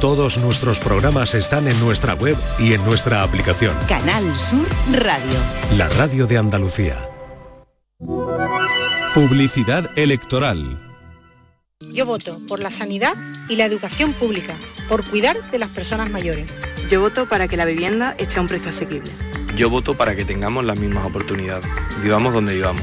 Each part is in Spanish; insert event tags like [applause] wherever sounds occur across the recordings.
Todos nuestros programas están en nuestra web y en nuestra aplicación. Canal Sur Radio. La radio de Andalucía. Publicidad electoral. Yo voto por la sanidad y la educación pública, por cuidar de las personas mayores. Yo voto para que la vivienda esté a un precio asequible. Yo voto para que tengamos las mismas oportunidades, vivamos donde vivamos.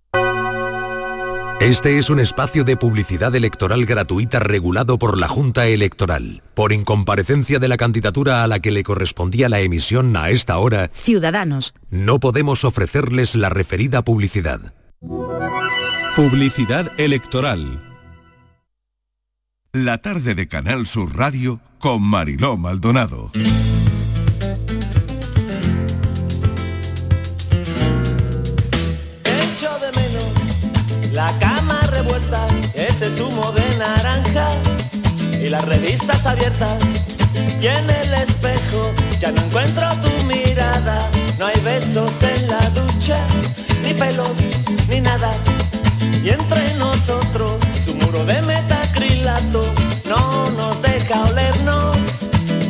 Este es un espacio de publicidad electoral gratuita regulado por la Junta Electoral. Por incomparecencia de la candidatura a la que le correspondía la emisión a esta hora, Ciudadanos. no podemos ofrecerles la referida publicidad. Publicidad electoral. La tarde de Canal Sur Radio con Mariló Maldonado. La cama revuelta, ese zumo de naranja y las revistas abiertas. Y en el espejo ya no encuentro tu mirada, no hay besos en la ducha, ni pelos, ni nada. Y entre nosotros su muro de metacrilato no nos deja olernos,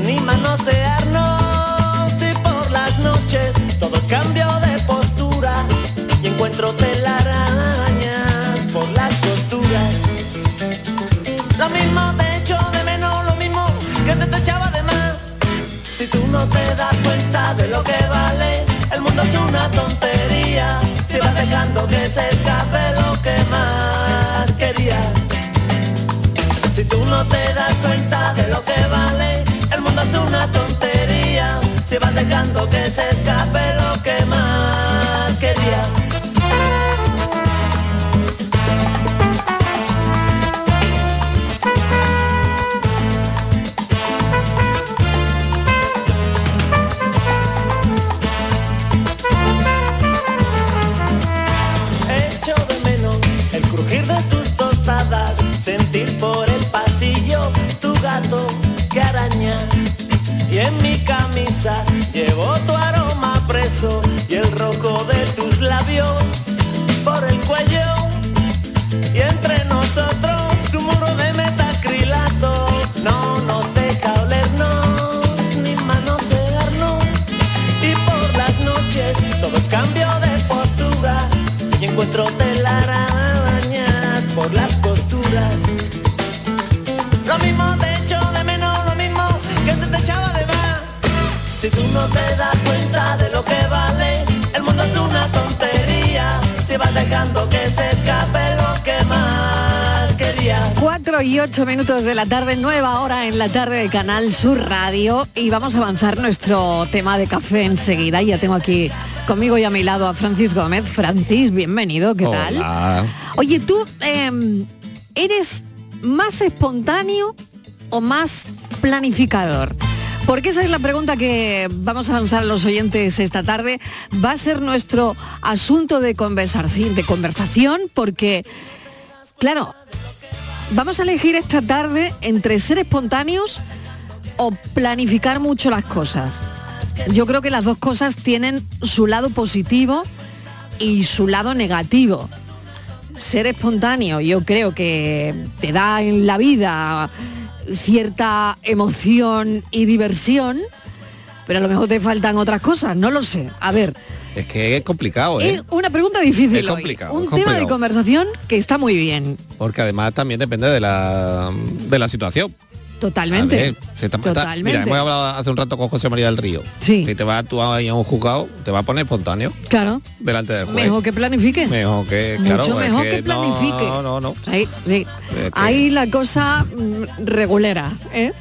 ni manosearnos. Y por las noches todos cambio de postura y encuentro telarañas Lo mismo te echo de menos, lo mismo que te, echaba de más. Si tú no te das cuenta de lo que vale, el mundo es una tontería. Si vas dejando que se escape lo que más quería. Si tú no te das cuenta de lo que vale, el mundo es una tontería. Si vas dejando que se escape lo que más quería. Y en mi camisa llevo tu aroma preso y el rojo de tus labios por el cuello. No te das cuenta de lo que vale, el mundo es una tontería. Si vas dejando que se escape lo que más quería. 4 y 8 minutos de la tarde, nueva hora en la tarde de Canal Sur Radio y vamos a avanzar nuestro tema de café enseguida. Ya tengo aquí conmigo y a mi lado a Francis Gómez. Francis, bienvenido, ¿qué tal? Oye, ¿tú eh, eres más espontáneo o más planificador? Porque esa es la pregunta que vamos a lanzar a los oyentes esta tarde. Va a ser nuestro asunto de conversación, de conversación porque, claro, vamos a elegir esta tarde entre ser espontáneos o planificar mucho las cosas. Yo creo que las dos cosas tienen su lado positivo y su lado negativo. Ser espontáneo yo creo que te da en la vida cierta emoción y diversión, pero a lo mejor te faltan otras cosas, no lo sé. A ver, Es que es complicado, ¿eh? es una pregunta difícil Es hoy. complicado, Un es tema de conversación que está muy bien, Porque además también depende de la, de la situación. Totalmente. Ver, se te- Totalmente. Mira, hemos hablado hace un rato con José María del Río. Sí. Si te vas tú ahí a un juzgado, te va a poner espontáneo Claro, delante del juez. mejor que planifique. Mejor que, Mucho claro, es mejor que planifique. No, no, no. Sí, sí. que- Ahí la cosa mm, regulera. ¿eh?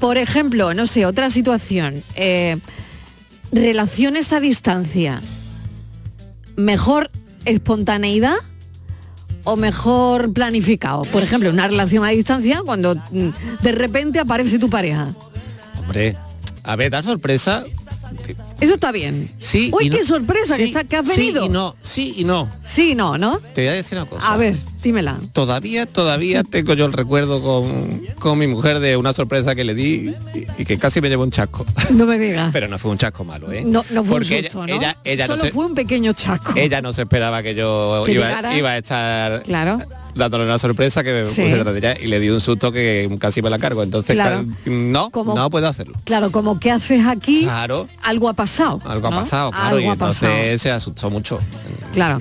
Por ejemplo, no sé, otra situación. eh, relaciones a distancia. ¿Mejor espontaneidad o mejor planificado? Por ejemplo, una relación a distancia cuando mm, de repente aparece tu pareja. Hombre, a ver, da sorpresa. Eso está bien. Sí. Uy, y no- qué sorpresa que, Sí, está, que has sí venido. y no, sí y no. Sí, no, ¿no? Te voy a decir una cosa. A ver. Dímela. Todavía, todavía tengo yo el recuerdo con, con mi mujer de una sorpresa que le di y, y que casi me llevó un chasco. No me digas. Pero no fue un chasco malo, ¿eh? No, no fue Porque un susto, ella, ¿no? ella, ella no Solo se- fue un pequeño chasco. ella no se esperaba que yo Que iba, a estar Claro. dándole una sorpresa que me Sí. puse detrás de ella y le di un susto que casi me la cargo. Entonces, Claro. no, Como- no puedo hacerlo. Claro, como que haces aquí, Claro. algo ha pasado. Algo ha pasado, claro, Algo y entonces pasado. se asustó mucho. Claro.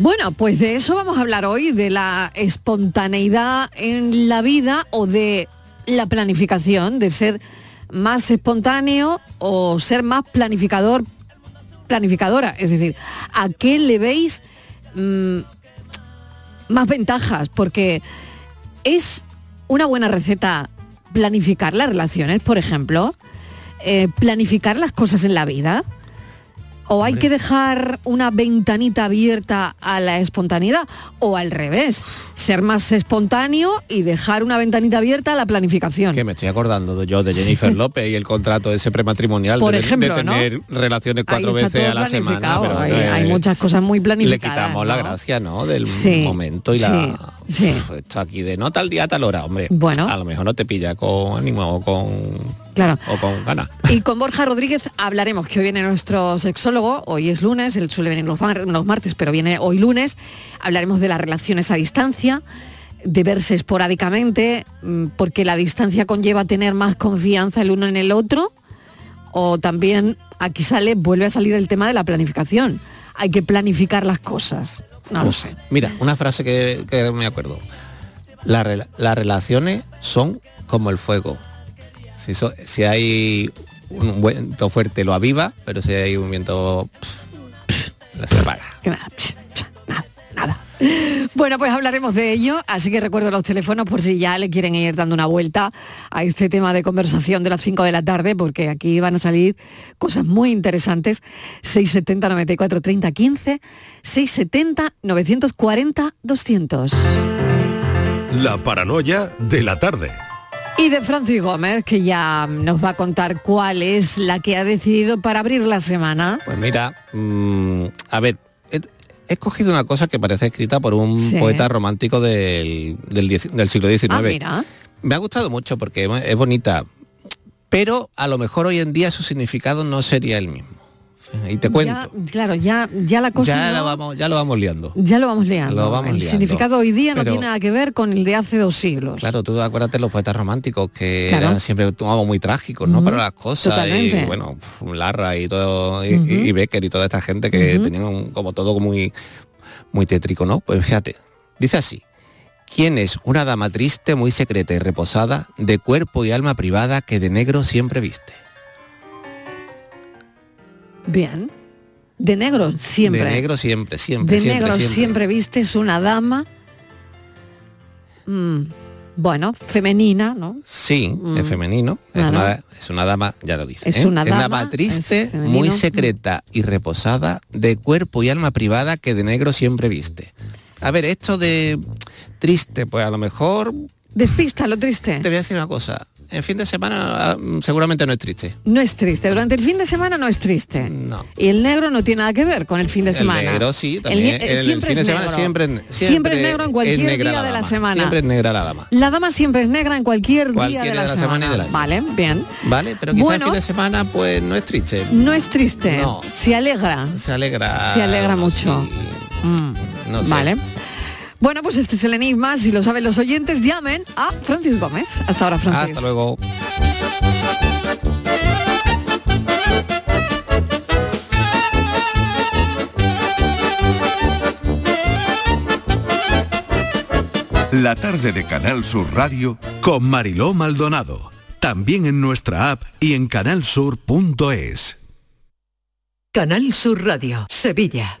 Bueno, pues de eso vamos a hablar hoy, de la espontaneidad en la vida o de la planificación, de ser más espontáneo o ser más planificador, planificadora. Es decir, ¿a qué le veis mm, más ventajas? Porque es una buena receta planificar las relaciones, por ejemplo, eh, planificar las cosas en la vida. ¿O hay que dejar una ventanita abierta a la espontaneidad? ¿O al revés? Ser más espontáneo y dejar una ventanita abierta a la planificación. Que me estoy acordando yo de Jennifer [laughs] López y el contrato ese prematrimonial Por de, ejemplo, de ¿no? tener relaciones cuatro veces a la semana. Pero, hay, eh, hay muchas cosas muy le planificadas. quitamos la gracia, ¿no? Del Sí, momento y la... sí, Esto aquí de no tal día, tal hora, hombre. Bueno. A lo mejor no te pilla con ánimo o con... Claro. O con ganas. Y con Borja Rodríguez hablaremos, que hoy viene nuestro sexólogo, hoy es lunes, él suele venir los, mar- los martes, pero viene hoy lunes. Hablaremos de las relaciones a distancia, de verse esporádicamente, mm, porque la distancia conlleva tener más confianza el uno en el otro, o también aquí sale, vuelve a salir el tema de la planificación. Hay que planificar las cosas. No lo sé. Mira, una frase que, que me acuerdo. La las relaciones son como el fuego. Si, so- si hay un viento fuerte lo aviva, pero si hay un viento lo apaga. Que nada, Bueno, pues hablaremos de ello, así que recuerdo los teléfonos por si ya le quieren ir dando una vuelta a este tema de conversación de las 5 de la tarde, porque aquí van a salir cosas muy interesantes. 670 94 30 15, 670 940 200. La paranoia de la tarde. Y de Francis Gómez, que ya nos va a contar cuál es la que ha decidido para abrir la semana. Pues mira, mm, a ver, he, escogido una cosa que parece escrita por un Sí. poeta romántico del, del, del siglo XIX. Ah, mira. Me ha gustado mucho porque es bonita, pero a lo mejor hoy en día su significado no sería el mismo. Y te cuento. Ya, claro, ya, ya la cosa ya, no- la vamos, ya lo vamos liando. Ya lo vamos liando. Lo vamos el liando. significado hoy día no tiene nada que ver con el de hace dos siglos. Claro, tú acuérdate de los poetas románticos que Claro. eran siempre tomaban muy trágicos, ¿no? Ujú, Para las cosas. totalmente. Y bueno, Larra y todo, y, Ujú. y Becker y toda esta gente que tenían un- como todo muy, muy tétrico, ¿no? Pues fíjate, dice así. ¿Quién es una dama triste, muy secreta y reposada, de cuerpo y alma privada, que de negro siempre viste? Bien. De negro siempre. De negro siempre, siempre, De siempre, negro siempre. siempre vistes una dama. mm, bueno, femenina, ¿no? Sí, Mm. es femenino. Es, Claro. una, es una dama, ya lo dice. Es ¿eh? una dama, triste, es femenino. muy secreta y reposada, de cuerpo y alma privada que de negro siempre viste. A ver, esto de triste, pues a lo mejor Despista lo triste. te voy a decir una cosa. En fin de semana ah, seguramente no es triste. No es triste. Durante el fin de semana no es triste. No. Y el negro no tiene nada que ver con el fin de semana. El negro sí, El también. el siempre fin de semana negro. siempre, Siempre es negro en cualquier día de la semana. Siempre es negra la dama. La dama siempre es negra en cualquier, día de la, semana. Vale, bien. Vale, pero quizá Bueno. el fin de semana pues no es triste. No es triste. No. Se alegra. Se alegra. Se alegra mucho. sí. Mm, No sé. Vale. Bueno, pues este es el enigma. Si lo saben los oyentes, llamen a Francis Gómez. Hasta ahora, Francis. Hasta luego. La tarde de Canal Sur Radio Con Mariló Maldonado. También en nuestra app y en canalsur.es. Canal Sur Radio, Sevilla.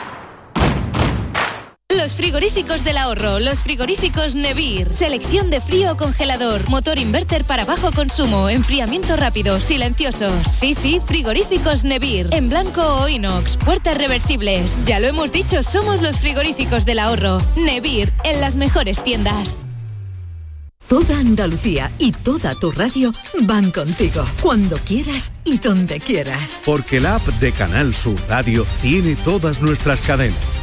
Los frigoríficos del ahorro, los frigoríficos Nevir. Selección de frío o congelador, motor inverter para bajo consumo, enfriamiento rápido, silenciosos. Sí, sí, frigoríficos Nevir. En blanco o inox, puertas reversibles. Ya lo hemos dicho, somos los frigoríficos del ahorro. Nevir, en las mejores tiendas. Toda Andalucía y toda tu radio van contigo, cuando quieras y donde quieras. Porque la app de Canal Sur Radio tiene todas nuestras cadenas,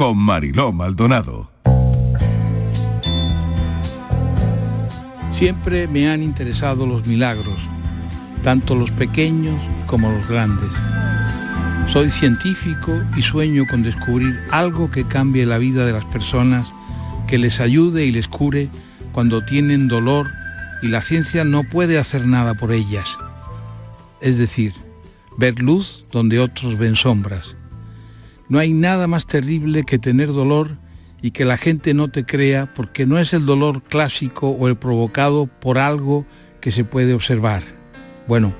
con Mariló Maldonado. Siempre me han interesado los milagros, tanto los pequeños como los grandes. Soy científico y sueño con descubrir algo que cambie la vida de las personas, que les ayude y les cure cuando tienen dolor y la ciencia no puede hacer nada por ellas. Es decir, ver luz donde otros ven sombras. No hay nada más terrible que tener dolor y que la gente no te crea porque no es el dolor clásico o el provocado por algo que se puede observar. Bueno,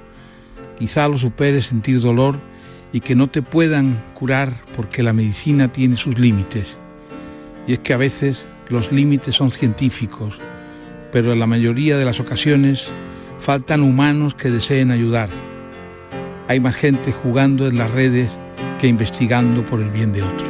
quizá lo superes sentir dolor y que no te puedan curar porque la medicina tiene sus límites. Y es que a veces los límites son científicos, pero en la mayoría de las ocasiones faltan humanos que deseen ayudar. Hay más gente jugando en las redes que investigando por el bien de otros.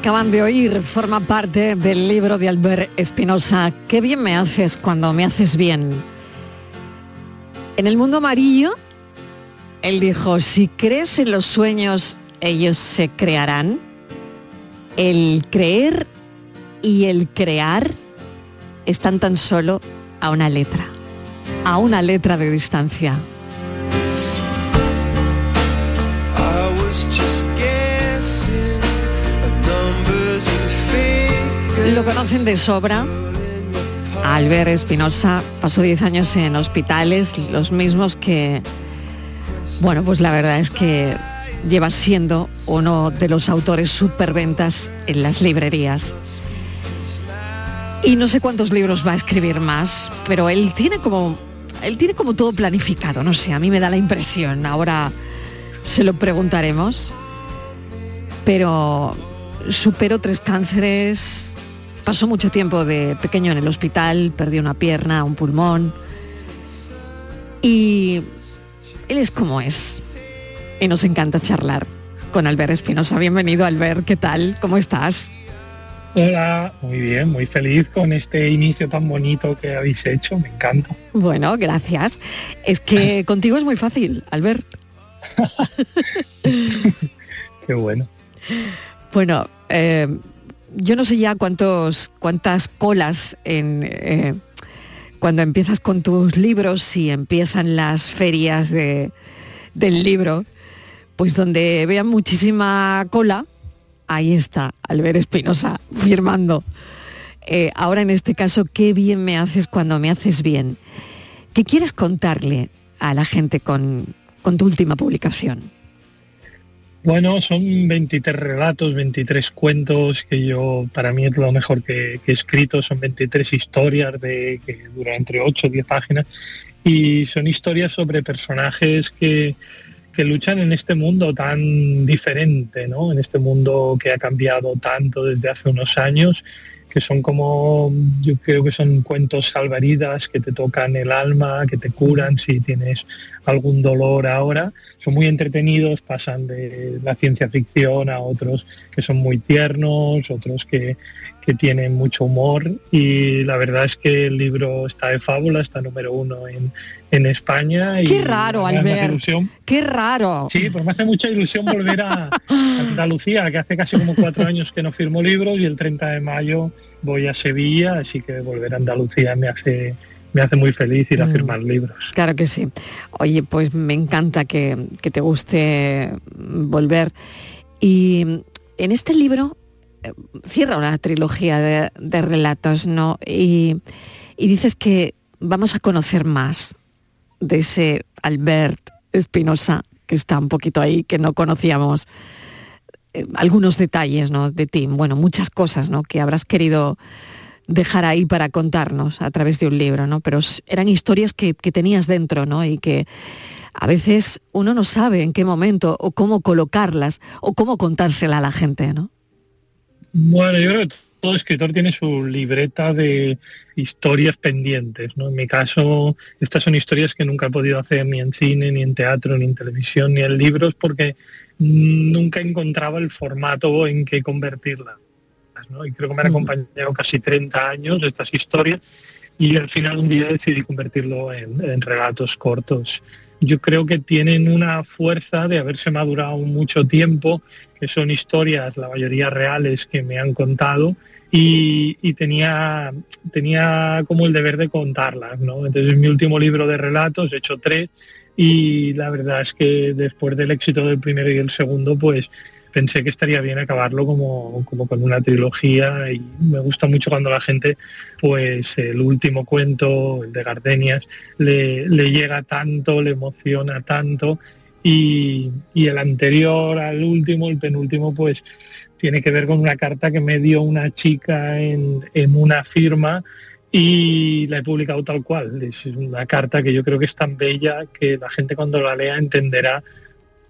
Acaban de oír forma parte del libro de Albert Espinosa. Qué bien me haces cuando me haces bien. En el mundo amarillo, él dijo, si crees en los sueños, ellos se crearán. El creer y el crear están tan solo a una letra, a una letra de distancia. Lo conocen de sobra. Albert Espinosa pasó 10 años en hospitales, los mismos que, bueno, pues la verdad es que lleva siendo uno de los autores superventas en las librerías. Y no sé cuántos libros va a escribir más, pero él tiene como él tiene como todo planificado, no sé, a mí me da la impresión. Ahora se lo preguntaremos. Pero superó tres cánceres, pasó mucho tiempo de pequeño en el hospital, perdió una pierna, un pulmón. Y él es como es. Y nos encanta charlar con Albert Espinosa. Bienvenido, Albert. ¿Qué tal? ¿Cómo estás? Hola, muy bien, muy feliz con este inicio tan bonito que habéis hecho, me encanta. Bueno, gracias. Es que [laughs] contigo es muy fácil, Albert. [laughs] Qué bueno. Bueno, eh, yo no sé ya cuántos, cuántas colas en, eh, cuando empiezas con tus libros y empiezan las ferias de, del libro, pues donde vean muchísima cola, ahí está, Albert Espinosa, firmando. Eh, ahora en este caso, qué bien me haces cuando me haces bien. ¿Qué quieres contarle a la gente con, con tu última publicación? Bueno, son 23 relatos, 23 cuentos que yo, para mí es lo mejor que, he escrito, son 23 historias de, que duran entre 8 o 10 páginas y son historias sobre personajes que, que luchan en este mundo tan diferente, ¿no? En este mundo que ha cambiado tanto desde hace unos años, que son como, yo creo que son cuentos salvaridas que te tocan el alma, que te curan si tienes algún dolor ahora. Son muy entretenidos, pasan de la ciencia ficción a otros que son muy tiernos, otros que, que tienen mucho humor y la verdad es que el libro está de fábula, está número uno en, en España. Y Qué raro, Albert. ilusión. Qué raro. Sí, pues me hace mucha ilusión volver a [laughs] Andalucía, que hace casi como cuatro años que no firmo libros y el 30 de mayo voy a Sevilla, así que volver a Andalucía me hace me hace muy feliz ir a Mm. firmar libros. Claro que sí. Oye, pues me encanta que, que te guste volver. Y en este libro eh, cierra una trilogía de, de relatos, ¿no? Y, y dices que vamos a conocer más de ese Albert Espinosa, que está un poquito ahí, que no conocíamos eh, algunos detalles, ¿no? De ti. Bueno, muchas cosas, ¿no? Que habrás querido dejar ahí para contarnos a través de un libro, ¿no? Pero eran historias que, que tenías dentro, ¿no? Y que a veces uno no sabe en qué momento o cómo colocarlas o cómo contársela a la gente, ¿no? Bueno, yo creo que todo escritor tiene su libreta de historias pendientes, ¿no? En mi caso, estas son historias que nunca he podido hacer ni en cine, ni en teatro, ni en televisión, ni en libros, porque nunca encontraba el formato en que convertirlas, ¿no? Y creo que me han acompañado casi 30 años estas historias y al final un día decidí convertirlo en, en relatos cortos. Yo creo que tienen una fuerza de haberse madurado mucho tiempo, que son historias, la mayoría reales, que me han contado y, y tenía, tenía como el deber de contarlas. ¿no? Entonces mi último libro de relatos, he hecho tres, y la verdad es que después del éxito del primero y el segundo, pues pensé que estaría bien acabarlo como, como con una trilogía y me gusta mucho cuando la gente, pues el último cuento, el de Gardenias, le, le llega tanto, le emociona tanto y, y el anterior al último, el penúltimo, pues tiene que ver con una carta que me dio una chica en, en una firma y la he publicado tal cual. Es una carta que yo creo que es tan bella que la gente cuando la lea entenderá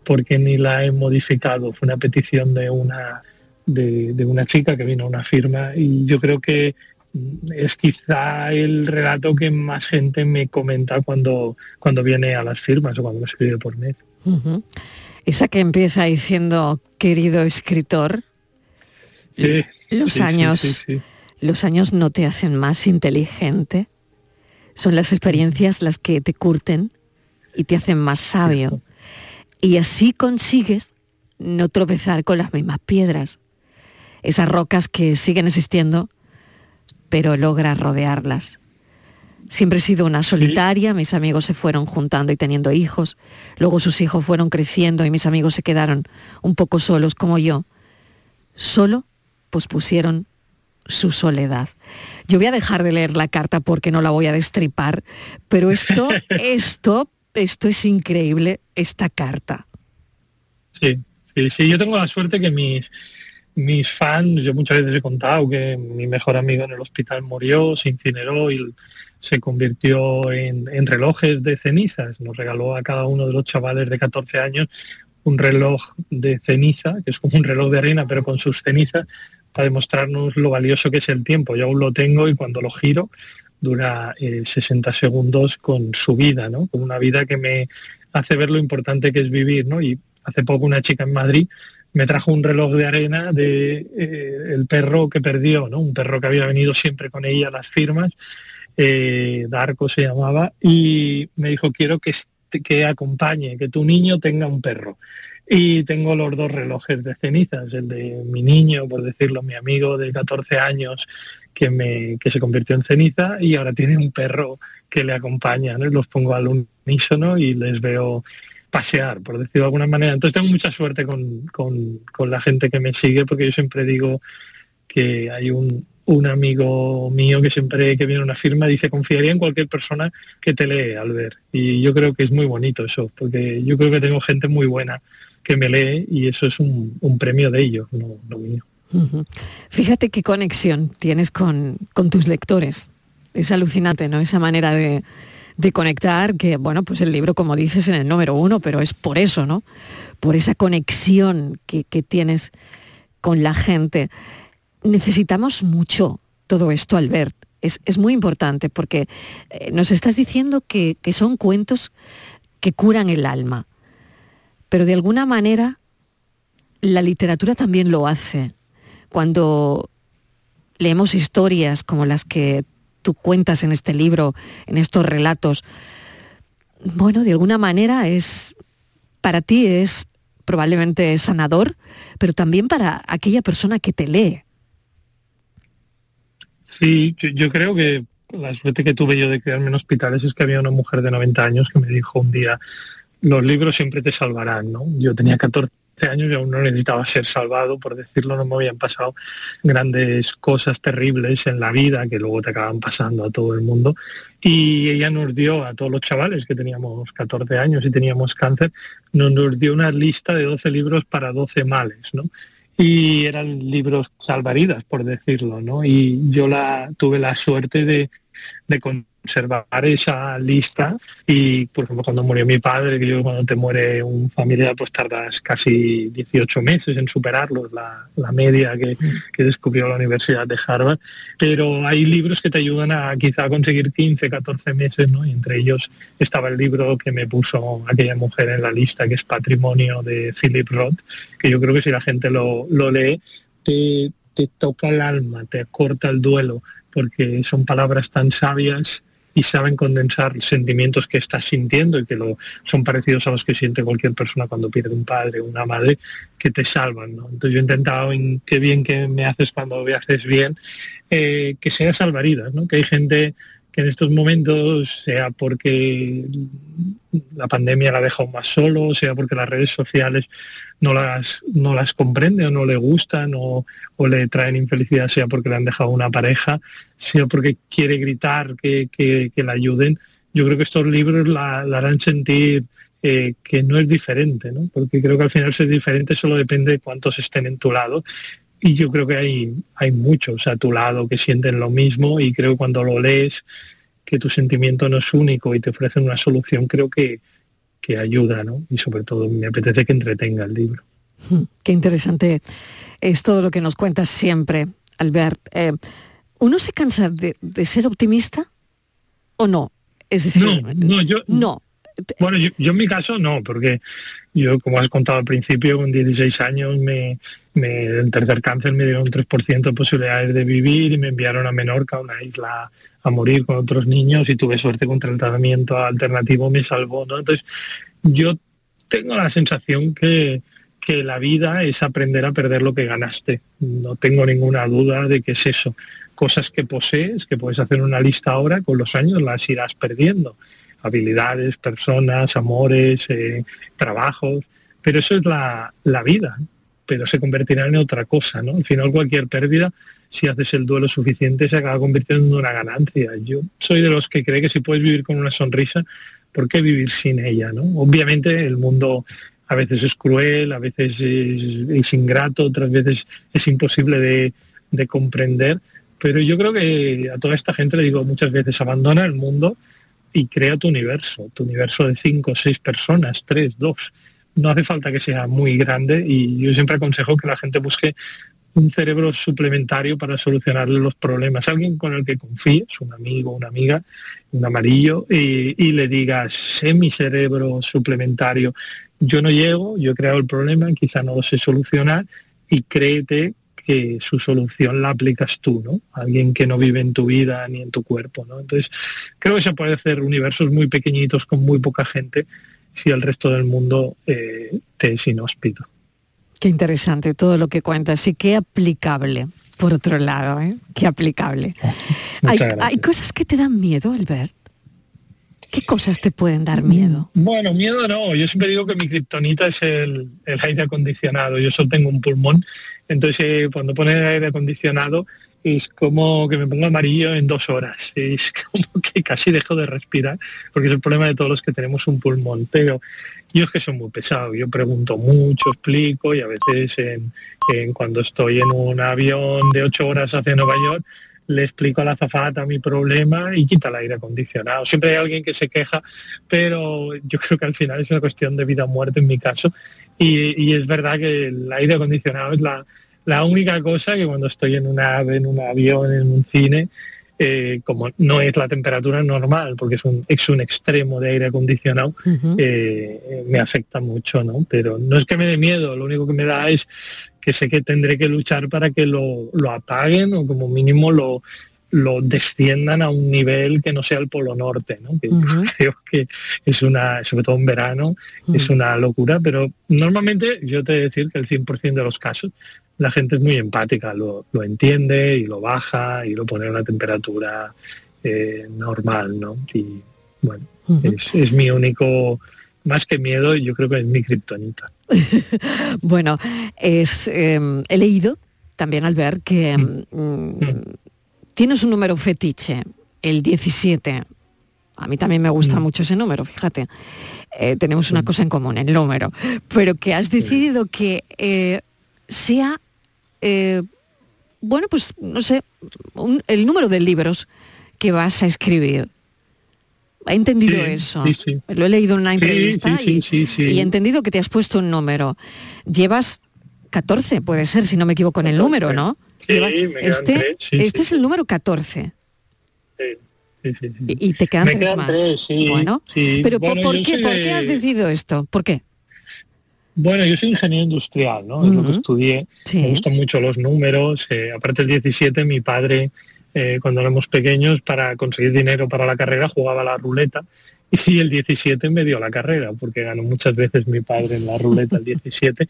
porque ni la he modificado. Fue una petición de una, de, de una chica que vino a una firma y yo creo que mm, es quizá el relato que más gente me comenta cuando, cuando viene a las firmas o cuando me escribe por mail. Esa que empieza diciendo, querido escritor, Sí, los sí, años, sí. los años no te hacen más inteligente. Son las experiencias las que te curten y te hacen más sabio. Y así consigues no tropezar con las mismas piedras. Esas rocas que siguen existiendo, pero logras rodearlas. Siempre he sido una solitaria, mis amigos se fueron juntando y teniendo hijos, luego sus hijos fueron creciendo y mis amigos se quedaron un poco solos como yo. Solo pues pusieron su soledad. Yo voy a dejar de leer la carta porque no la voy a destripar, pero esto, [laughs] esto, esto es increíble, esta carta. Sí, sí, sí, yo tengo la suerte que mis, mis fans, yo muchas veces he contado que mi mejor amigo en el hospital murió, se incineró y se convirtió en, en relojes de cenizas. Nos regaló a cada uno de los chavales de 14 años un reloj de ceniza, que es como un reloj de arena, pero con sus cenizas, para demostrarnos lo valioso que es el tiempo. Yo aún lo tengo y cuando lo giro dura eh, 60 segundos con su vida, ¿no? Con una vida que me hace ver lo importante que es vivir, ¿no? Y hace poco una chica en Madrid me trajo un reloj de arena de eh, el perro que perdió, ¿no? Un perro que había venido siempre con ella a las firmas, eh, Darko se llamaba, y me dijo, quiero que, que acompañe, que tu niño tenga un perro. Y tengo los dos relojes de cenizas, el de mi niño, por decirlo, mi amigo de 14 años, que, me, que se convirtió en ceniza, y ahora tiene un perro que le acompaña, ¿no? Los pongo al unísono y les veo pasear, por decirlo de alguna manera. Entonces tengo mucha suerte con, con, la gente que me sigue, porque yo siempre digo que hay un, un amigo mío que siempre que viene una firma dice confiaría en cualquier persona que te lee al ver. Y yo creo que es muy bonito eso, porque yo creo que tengo gente muy buena que me lee y eso es un, un premio de ellos, no, no mío. Fíjate qué conexión tienes con, con tus lectores. Es alucinante, ¿no? Esa manera de, de conectar, que bueno, pues el libro, como dices, en el número uno, pero es por eso, ¿no? Por esa conexión que, tienes con la gente. Necesitamos mucho todo esto, Albert. Es, es muy importante porque eh, nos estás diciendo que, que son cuentos que curan el alma, pero de alguna manera la literatura también lo hace. Cuando leemos historias como las que tú cuentas en este libro, en estos relatos, bueno, de alguna manera es, para ti es probablemente sanador, pero también para aquella persona que te lee. Sí, yo, creo que la suerte que tuve yo de quedarme en hospitales es que había una mujer de 90 años que me dijo un día, los libros siempre te salvarán, ¿no? Yo tenía 14 años y aún no necesitaba ser salvado, por decirlo, no me habían pasado grandes cosas terribles en la vida que luego te acaban pasando a todo el mundo. Y ella nos dio a todos los chavales que teníamos 14 años y teníamos cáncer, nos, nos dio una lista de 12 libros para 12 males, ¿no? y eran libros salvaridas, por decirlo, ¿no? Y yo la tuve la suerte de, de, observar esa lista y por ejemplo cuando murió mi padre que yo cuando te muere un familiar pues tardas casi 18 meses en superarlo la, la media que, que, descubrió la Universidad de Harvard pero hay libros que te ayudan a quizá conseguir 15 14 meses ¿no? y entre ellos estaba el libro que me puso aquella mujer en la lista que es Patrimonio de Philip Roth que yo creo que si la gente lo, lo lee te, te toca el alma te corta el duelo porque son palabras tan sabias y saben condensar sentimientos que estás sintiendo y que lo, son parecidos a los que siente cualquier persona cuando pierde un padre o una madre, que te salvan. Entonces yo he intentado, en qué bien que me haces cuando me haces bien, eh, que sea salvaridas, ¿no? que hay gente que en estos momentos, sea porque la pandemia la ha dejado más solo, sea porque las redes sociales no las, no las comprende o no le gustan o, le traen infelicidad, sea porque le han dejado una pareja, sea porque quiere gritar que, que, la ayuden. Yo creo que estos libros la, harán sentir eh, que no es diferente, ¿no? porque creo que al final ser diferente solo depende de cuántos estén en tu lado y yo creo que hay, hay muchos a tu lado que sienten lo mismo y creo que cuando lo lees que tu sentimiento no es único y te ofrecen una solución, creo que, que ayuda, ¿no? Y sobre todo me apetece que entretenga el libro. Hmm, qué interesante es todo lo que nos cuentas siempre, Albert. Eh, ¿Uno se cansa de, ser optimista o no? Es decir, no, no, yo, no. Bueno, yo, en mi caso no, porque yo, como has contado al principio, con 16 años me, me tercer cáncer me dieron un 3% de posibilidades de vivir y me enviaron a Menorca, una isla, a morir con otros niños y tuve suerte el tratamiento alternativo me salvó. Entonces, yo tengo la sensación que, que la vida es aprender a perder lo que ganaste. No tengo ninguna duda de que es eso. Cosas que posees, que puedes hacer una lista ahora, con los años las irás perdiendo habilidades, personas, amores, eh, trabajos, pero eso es la, vida, pero se convertirá en otra cosa, ¿no? Al final cualquier pérdida, si haces el duelo suficiente, se acaba convirtiendo en una ganancia. Yo soy de los que cree que si puedes vivir con una sonrisa, ¿por qué vivir sin ella, ¿no? Obviamente el mundo a veces es cruel, a veces es, ingrato, otras veces es imposible de, de comprender, pero yo creo que a toda esta gente le digo muchas veces, abandona el mundo y crea tu universo, tu universo de cinco seis personas, tres, dos. No hace falta que sea muy grande y yo siempre aconsejo que la gente busque un cerebro suplementario para solucionarle los problemas. Alguien con el que confíes, un amigo, una amiga, un amarillo, y, y le digas, sé mi cerebro suplementario yo no llego, yo he creado el problema, quizá no lo sé solucionar y créete que su solución la aplicas tú, ¿no? Alguien que no vive en tu vida ni en tu cuerpo, ¿no? Entonces, creo que se puede hacer universos muy pequeñitos con muy poca gente si el resto del mundo eh, te es inhóspito. Qué interesante todo lo que cuentas y qué aplicable, por otro lado, ¿eh? Qué aplicable. [laughs] Hay, hay, cosas que te dan miedo, Albert. ¿Qué cosas te pueden dar miedo? Bueno, miedo no. Yo siempre digo que mi kriptonita es el, aire acondicionado. Yo solo tengo un pulmón. Entonces, eh, cuando pone el aire acondicionado, es como que me pongo amarillo en dos horas. Es [laughs] como que casi dejo de respirar, porque es el problema de todos los que tenemos un pulmón. Pero yo es que soy muy pesado. Yo pregunto mucho, explico y a veces en cuando estoy en un avión de ocho horas hacia Nueva York, le explico a la azafata mi problema y quita el aire acondicionado. Siempre hay alguien que se queja, pero yo creo que al final es una cuestión de vida o muerte en mi caso. Y, es verdad que el aire acondicionado es la, la única cosa que cuando estoy en una en un avión, en un cine, eh, como no es la temperatura normal, porque es un, es un extremo de aire acondicionado, eh, me afecta mucho, ¿no? Pero no es que me dé miedo, lo único que me da es que sé que tendré que luchar para que lo, lo apaguen o como mínimo lo, lo desciendan a un nivel que no sea el Polo Norte, ¿no? que [laughs] creo que es una, sobre todo en verano, es una locura, pero normalmente yo te he de decir que el 100% de los casos la gente es muy empática, lo, entiende y lo baja y lo pone a una temperatura eh, normal, ¿no? Y bueno, es, mi único, más que miedo, yo creo que es mi kriptonita. [laughs] bueno, es, em, he leído también al ver que mm. Mm, mm. tienes un número fetiche, el 17. A mí también me gusta mucho ese número, fíjate. Eh, tenemos una cosa en común, el número. Pero que has decidido que eh, sea eh, bueno, pues no sé, el número de libros que vas a escribir. He entendido eso. Lo he leído en una entrevista y, he entendido que te has puesto un número. Llevas 14, puede ser, si no me equivoco en el número, ¿no? este, este es el número 14. Y, te quedan tres más. bueno, pero ¿por, qué, ¿por qué has decidido esto? ¿Por qué? Bueno, yo soy ingeniero industrial, ¿no? Es lo que estudié. Me gustan mucho los números. Eh, aparte del 17, mi padre, eh, cuando éramos pequeños, para conseguir dinero para la carrera, jugaba la ruleta. [laughs] Y el 17 me dio la carrera, porque ganó muchas veces mi padre en la ruleta el 17.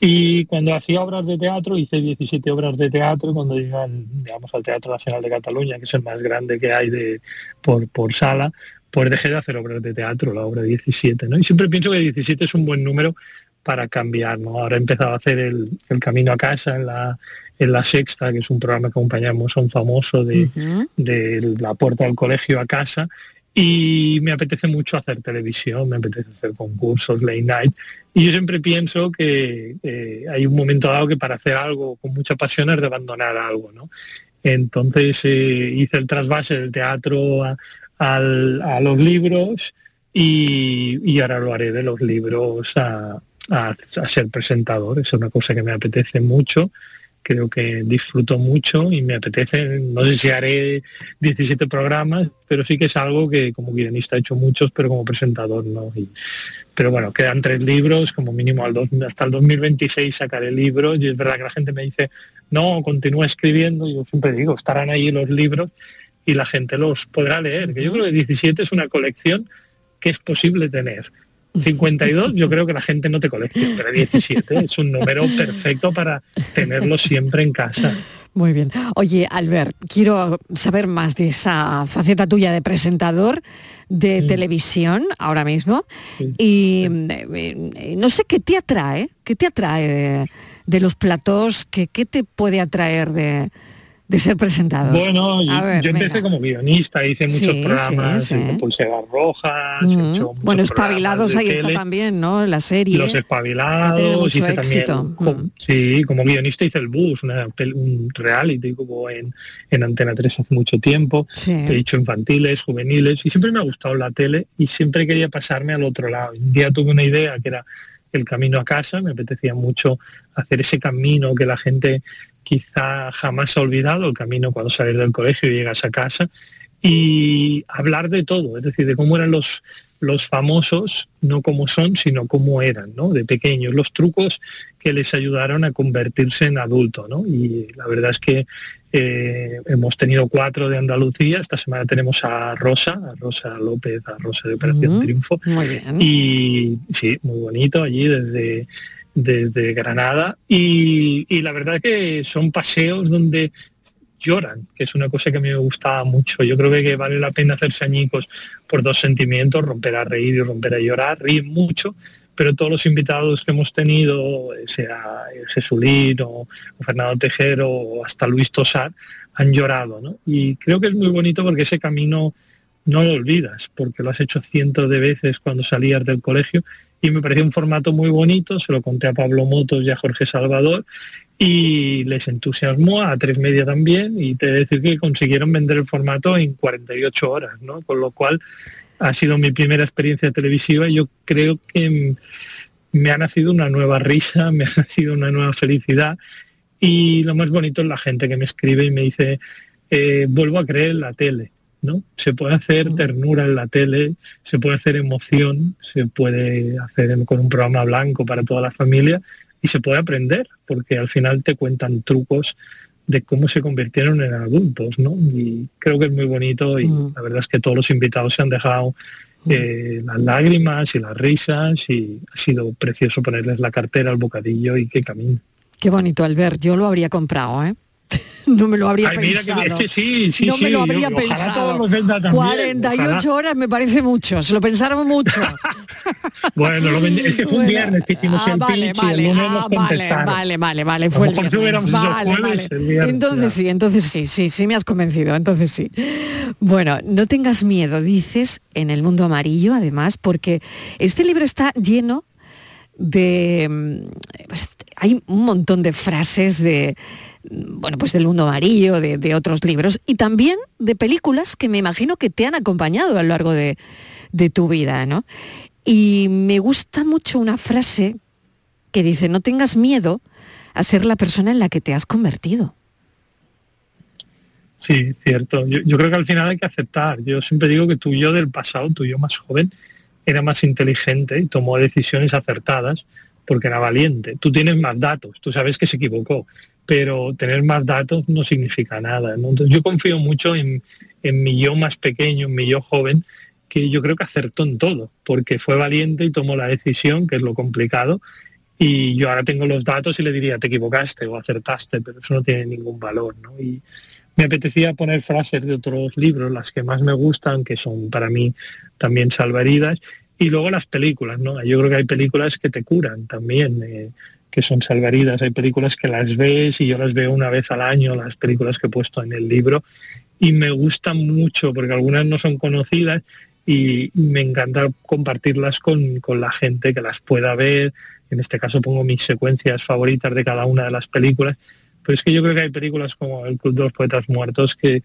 Y cuando hacía obras de teatro, hice 17 obras de teatro, cuando iban, digamos, al Teatro Nacional de Cataluña, que es el más grande que hay de, por, por sala, pues dejé de hacer obras de teatro, la obra 17, ¿no? Y siempre pienso que 17 es un buen número para cambiar. ¿no? Ahora he empezado a hacer el, camino a casa en la, en la sexta, que es un programa que acompañamos a un famoso de, de la puerta del colegio a casa. Y me apetece mucho hacer televisión, me apetece hacer concursos, late night. Y yo siempre pienso que eh, hay un momento dado que para hacer algo con mucha pasión es de abandonar algo, ¿no? Entonces eh, hice el trasvase del teatro a, a los libros y, y, ahora lo haré de los libros a, a, ser presentador. Es una cosa que me apetece mucho, creo que disfruto mucho y me apetece, no sé si haré 17 programas, pero sí que es algo que como guionista he hecho muchos, pero como presentador no. pero bueno, quedan tres libros, como mínimo al hasta el 2026 sacaré libros y es verdad que la gente me dice, no, continúa escribiendo, y yo siempre digo, estarán ahí los libros y la gente los podrá leer, que yo creo que 17 es una colección que es posible tener 52 yo creo que la gente no te colecciona, pero 17 es un número perfecto para tenerlo siempre en casa. Muy bien. Oye, Albert, quiero saber más de esa faceta tuya de presentador de televisión ahora mismo. Y eh, no sé qué te atrae, qué te atrae de, los platos, qué te puede atraer de, de ser presentador. Bueno, yo, empecé como guionista, hice muchos programas con pulseras rojas. bueno, espabilados ahí está también, ¿no? La serie. Los espabilados, hice éxito. también. Sí, como guionista hice el bus, un reality como en, en Antena 3 hace mucho tiempo. He hecho infantiles, juveniles, y siempre me ha gustado la tele y siempre quería pasarme al otro lado. Un día tuve una idea que era el camino a casa, me apetecía mucho hacer ese camino que la gente quizá jamás ha olvidado el camino cuando sales del colegio y llegas a casa y hablar de todo, es decir, de cómo eran los, los famosos no como son, sino como eran, ¿no? De pequeños, los trucos que les ayudaron a convertirse en adulto, ¿no? Y la verdad es que eh, hemos tenido cuatro de Andalucía, esta semana tenemos a Rosa, a Rosa López, a Rosa de Operación Triunfo. Muy bien. Y sí, muy bonito allí desde desde Granada y, la verdad que son paseos donde lloran, que es una cosa que a mí me gustaba mucho. Yo creo que, vale la pena hacerse añicos por dos sentimientos, romper a reír y romper a llorar, ríen mucho, pero todos los invitados que hemos tenido, sea Jesulín o, Fernando Tejero hasta Luis Tosar, han llorado. ¿no? Y creo que es muy bonito porque ese camino no lo olvidas, porque lo has hecho cientos de veces cuando salías del colegio y me pareció un formato muy bonito, se lo conté a Pablo Motos y a Jorge Salvador y les entusiasmó a tres media también y te he de decir que consiguieron vender el formato en 48 horas, ¿no? Con lo cual ha sido mi primera experiencia televisiva y yo creo que me ha nacido una nueva risa, [laughs] me ha nacido una nueva felicidad y lo más bonito es la gente que me escribe y me dice, eh, vuelvo a creer en la tele ¿no? Se puede hacer ternura en la tele, se puede hacer emoción, se puede hacer con un programa blanco para toda la familia y se puede aprender, porque al final te cuentan trucos de cómo se convirtieron en adultos, ¿no? Y creo que es muy bonito y la verdad es que todos los invitados se han dejado eh, las lágrimas y las risas y ha sido precioso ponerles la cartera al bocadillo y que camino. Qué bonito, Albert. Yo lo habría comprado, ¿eh? No me lo habría Ay, pensado. que, sí, sí, no sí, me lo habría y ojalá pensado. también, 48 ojalá. horas me parece mucho, se lo pensaron mucho. [laughs] Bueno, lo vendí- es que fue un Bueno, viernes que hicimos ah, el vale, pitch y el vale, lunes ah, vale, vale, vale, vale, fue lo el viernes. Vale, jueves, vale. el viernes, Entonces sí, entonces sí, sí, sí me has convencido, entonces sí. Bueno, no tengas miedo, dices, en el mundo amarillo, además, porque este libro está lleno de mm, pues, hay un montón de frases de bueno pues del mundo amarillo de, de otros libros y también de películas que me imagino que te han acompañado a lo largo de, de tu vida no y me gusta mucho una frase que dice no tengas miedo a ser la persona en la que te has convertido Sí, cierto. Yo, creo que al final hay que aceptar. Yo siempre digo que tu yo del pasado, tu yo más joven, era más inteligente y tomó decisiones acertadas porque era valiente. Tú tienes más datos, tú sabes que se equivocó, pero tener más datos no significa nada. Entonces yo confío mucho en, en mi yo más pequeño, en mi yo joven, que yo creo que acertó en todo, porque fue valiente y tomó la decisión, que es lo complicado, y yo ahora tengo los datos y le diría, te equivocaste o acertaste, pero eso no tiene ningún valor. Y me apetecía poner frases de otros libros, las que más me gustan, que son para mí también salvaridas, y luego las películas, ¿no? Yo creo que hay películas que te curan también, eh, que son salvaridas, hay películas que las ves y yo las veo una vez al año, las películas que he puesto en el libro, y me gustan mucho porque algunas no son conocidas y me encanta compartirlas con, con la gente que las pueda ver. En este caso pongo mis secuencias favoritas de cada una de las películas. Pero es que yo creo que hay películas como El Club de los Poetas Muertos que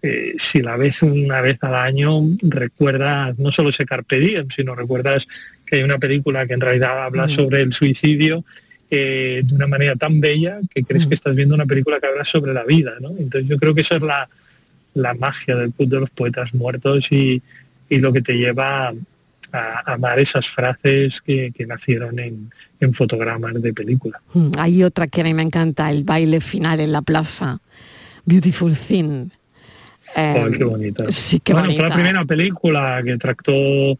eh, si la ves una vez al año recuerdas no solo ese Carpe Diem, sino recuerdas que hay una película que en realidad habla Mm. sobre el suicidio eh, de una manera tan bella que crees que estás viendo una película que habla sobre la vida. ¿no? Entonces yo creo que esa es la, la magia del Club de los Poetas Muertos y, y lo que te lleva a, a amar esas frases que, que nacieron en, en fotogramas de película. Mm, Hay otra que a mí me encanta, el baile final en la plaza, Beautiful Thing. Eh, qué bonita. Sí, qué bueno, bonita. fue la primera película que trató,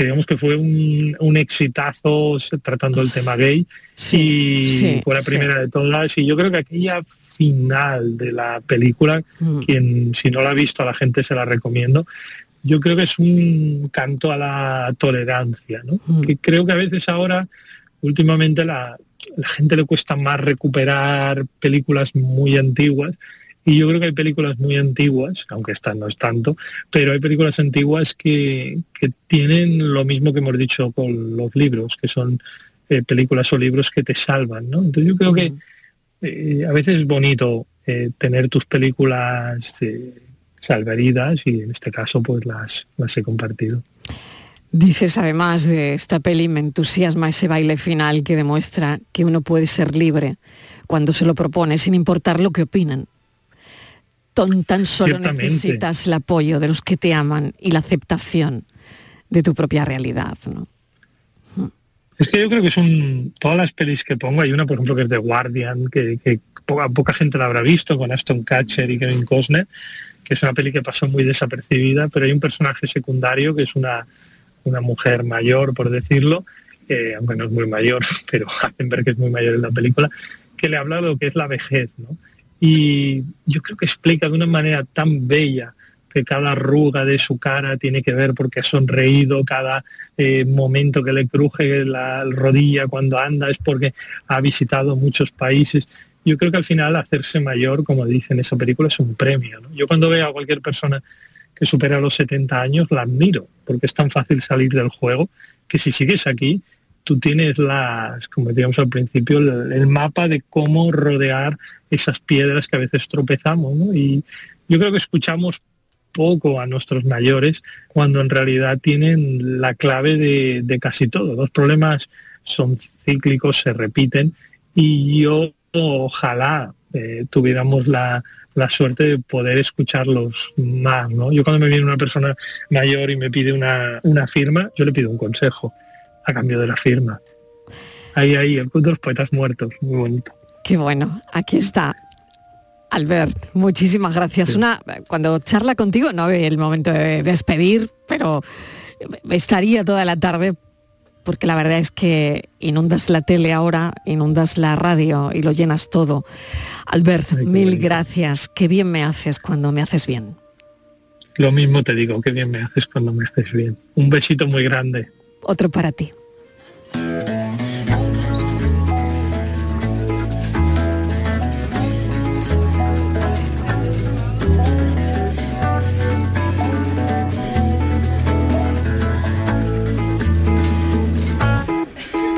que digamos que fue un, un exitazo tratando el tema gay y sí, fue la sí. primera de todas y yo creo que aquella final de la película, Mm. quien si no la ha visto a la gente se la recomiendo, yo creo que es un canto a la tolerancia, ¿no? Mm. Que creo que a veces ahora, últimamente, la, la gente le cuesta más recuperar películas muy antiguas. Y yo creo que hay películas muy antiguas, aunque esta no es tanto, pero hay películas antiguas que, que tienen lo mismo que hemos dicho con los libros, que son eh, películas o libros que te salvan, ¿no? Entonces yo creo que eh, a veces es bonito eh, tener tus películas eh, salvaridas y en este caso pues las, las he compartido. Dices además de esta peli, me entusiasma ese baile final que demuestra que uno puede ser libre cuando se lo propone, sin importar lo que opinan. Tan, tan solo necesitas el apoyo de los que te aman y la aceptación de tu propia realidad, ¿no? Es que yo creo que son todas las pelis que pongo, hay una por ejemplo que es The Guardian, que, que poca, poca gente la habrá visto, con Aston Catcher y Kevin Costner, que es una peli que pasó muy desapercibida, pero hay un personaje secundario que es una, una mujer mayor, por decirlo, eh, aunque no es muy mayor, [laughs] pero hacen ver que es muy mayor en la película, que le habla de lo que es la vejez, ¿no? Y yo creo que explica de una manera tan bella que cada arruga de su cara tiene que ver porque ha sonreído, cada eh, momento que le cruje la rodilla cuando anda es porque ha visitado muchos países. Yo creo que al final hacerse mayor, como dice en esa película, es un premio. Yo cuando veo a cualquier persona que supera los 70 años, la admiro, porque es tan fácil salir del juego que si sigues aquí, tú tienes las, como decíamos al principio, el mapa de cómo rodear esas piedras que a veces tropezamos. ¿no? Y yo creo que escuchamos poco a nuestros mayores cuando en realidad tienen la clave de, casi todo. Los problemas son cíclicos, se repiten y yo ojalá eh, tuviéramos la, la, suerte de poder escucharlos más. ¿no? Yo cuando me viene una persona mayor y me pide una, una firma, yo le pido un consejo a cambio de la firma. Ahí, ahí, el poetas muertos, muy bonito. Qué bueno, aquí está. Albert, muchísimas gracias. Una, cuando charla contigo, no ve el momento de despedir, pero estaría toda la tarde porque la verdad es que inundas la tele ahora, inundas la radio y lo llenas todo. Albert, Ay, mil gracias. Qué bien me haces cuando me haces bien. Lo mismo te digo, qué bien me haces cuando me haces bien. Un besito muy grande. Otro para ti.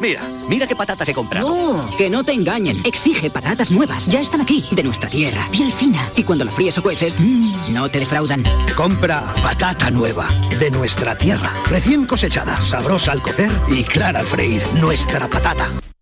Mira, mira qué patatas he comprado. No, que no te engañen. Exige patatas nuevas. Ya están aquí, de nuestra tierra, piel fina. Y cuando la fríes o cueces, mmm, no te defraudan. Compra patata nueva, de nuestra tierra. Recién cosechada, sabrosa al cocer y clara al freír. Nuestra patata.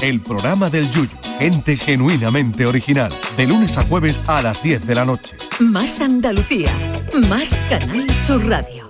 El programa del Yuyu, gente genuinamente original, de lunes a jueves a las 10 de la noche. Más Andalucía, más Canal Sur Radio.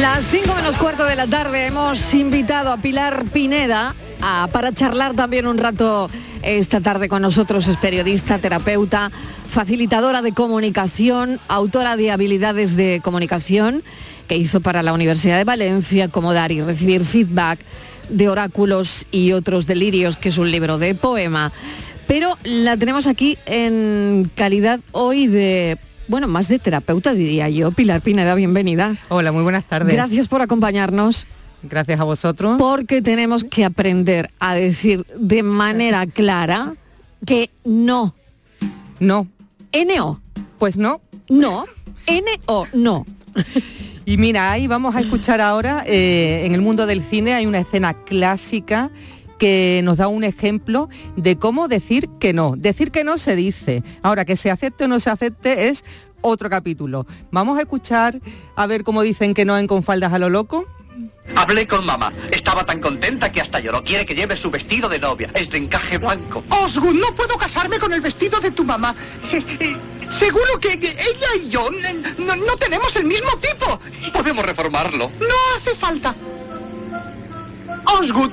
Las 5 menos cuarto de la tarde hemos invitado a Pilar Pineda para charlar también un rato esta tarde con nosotros. Es periodista, terapeuta, facilitadora de comunicación, autora de habilidades de comunicación que hizo para la Universidad de Valencia, como dar y recibir feedback de oráculos y otros delirios, que es un libro de poema. Pero la tenemos aquí en calidad hoy de, bueno, más de terapeuta diría yo. Pilar Pineda, bienvenida. Hola, muy buenas tardes. Gracias por acompañarnos. Gracias a vosotros. Porque tenemos que aprender a decir de manera clara que no. No. N-O. Pues no. No. N-O, no. Y mira, ahí vamos a escuchar ahora, eh, en el mundo del cine hay una escena clásica que nos da un ejemplo de cómo decir que no. Decir que no se dice. Ahora, que se acepte o no se acepte es otro capítulo. Vamos a escuchar a ver cómo dicen que no en Con faldas a lo loco. Hablé con mamá. Estaba tan contenta que hasta lloró. Quiere que lleve su vestido de novia. Es de encaje blanco. Osgood, no puedo casarme con el vestido de tu mamá. Eh, eh, seguro que ella y yo no, no tenemos el mismo tipo. Podemos reformarlo. No hace falta. Osgood,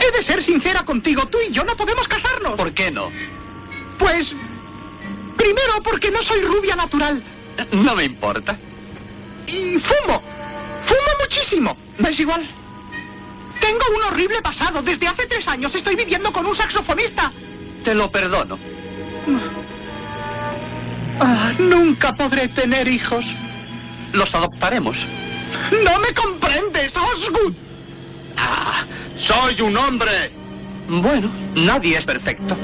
he de ser sincera contigo. Tú y yo no podemos casarnos. ¿Por qué no? Pues, primero porque no soy rubia natural. No me importa. Y fumo. Fumo muchísimo. ¿Me es igual? Tengo un horrible pasado. Desde hace tres años estoy viviendo con un saxofonista. Te lo perdono. Ah, nunca podré tener hijos. Los adoptaremos. No me comprendes, Osgood. Ah, soy un hombre. Bueno, nadie es perfecto.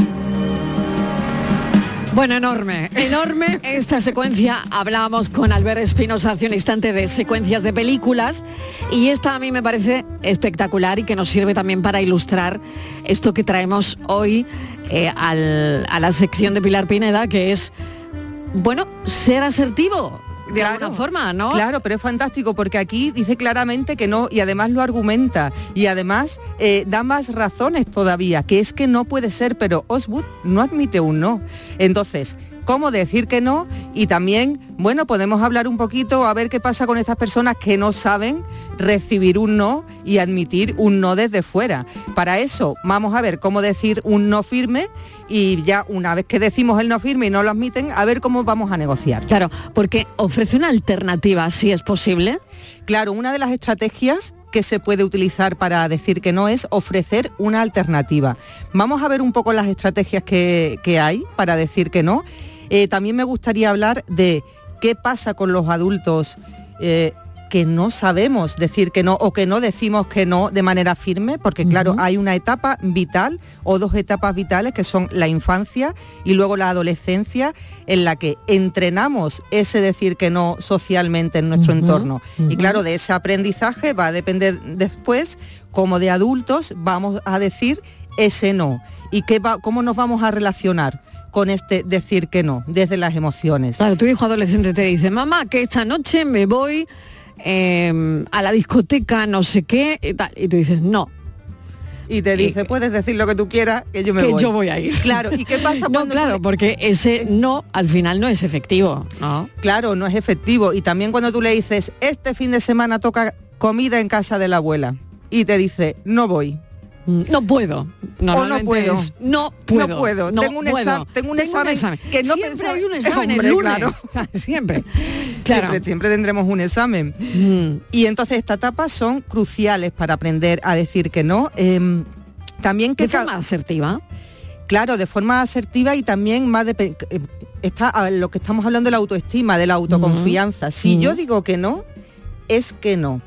Bueno, enorme, enorme esta secuencia. Hablábamos con Albert Espinosa hace un instante de secuencias de películas y esta a mí me parece espectacular y que nos sirve también para ilustrar esto que traemos hoy eh, al- a la sección de Pilar Pineda, que es, bueno, ser asertivo de alguna forma, ¿no? Claro, pero es fantástico porque aquí dice claramente que no y además lo argumenta y además eh, da más razones todavía, que es que no puede ser, pero Oswood no admite un no. Entonces, ¿cómo decir que no? Y también, bueno, podemos hablar un poquito a ver qué pasa con estas personas que no saben recibir un no y admitir un no desde fuera. Para eso vamos a ver cómo decir un no firme y ya una vez que decimos el no firme y no lo admiten, a ver cómo vamos a negociar. Claro, porque ofrece una alternativa, si es posible. Claro, una de las estrategias que se puede utilizar para decir que no es ofrecer una alternativa. Vamos a ver un poco las estrategias que, que hay para decir que no. Eh, también me gustaría hablar de qué pasa con los adultos eh, que no sabemos decir que no o que no decimos que no de manera firme, porque claro, hay una etapa vital o dos etapas vitales que son la infancia y luego la adolescencia en la que entrenamos ese decir que no socialmente en nuestro entorno. Y claro, de ese aprendizaje va a depender después, como de adultos, vamos a decir ese no. ¿Y qué va, cómo nos vamos a relacionar? Con este decir que no, desde las emociones. Claro, tu hijo adolescente te dice, mamá, que esta noche me voy eh, a la discoteca, no sé qué, y tal. Y tú dices, no. Y te dice, puedes decir lo que tú quieras, que yo me que voy. yo voy a ir. Claro, ¿y qué pasa [laughs] cuando claro, le- porque ese no al final no es efectivo, ¿no? Claro, no es efectivo. Y también cuando tú le dices, este fin de semana toca comida en casa de la abuela. Y te dice, no voy. No puedo. O no puedo. es, no puedo. No puedo. no tengo, un puedo. exam- tengo un examen que no Siempre pensaba- hay un examen el Hombre, lunes. claro. [laughs] O sea, siempre. Claro. Siempre, siempre tendremos un examen. Y entonces estas etapas son cruciales para aprender a decir que no. Em, también que De forma asertiva. Claro, de forma asertiva y también más de está a lo que estamos hablando de la autoestima, de la autoconfianza. Si yo digo que no, es que no.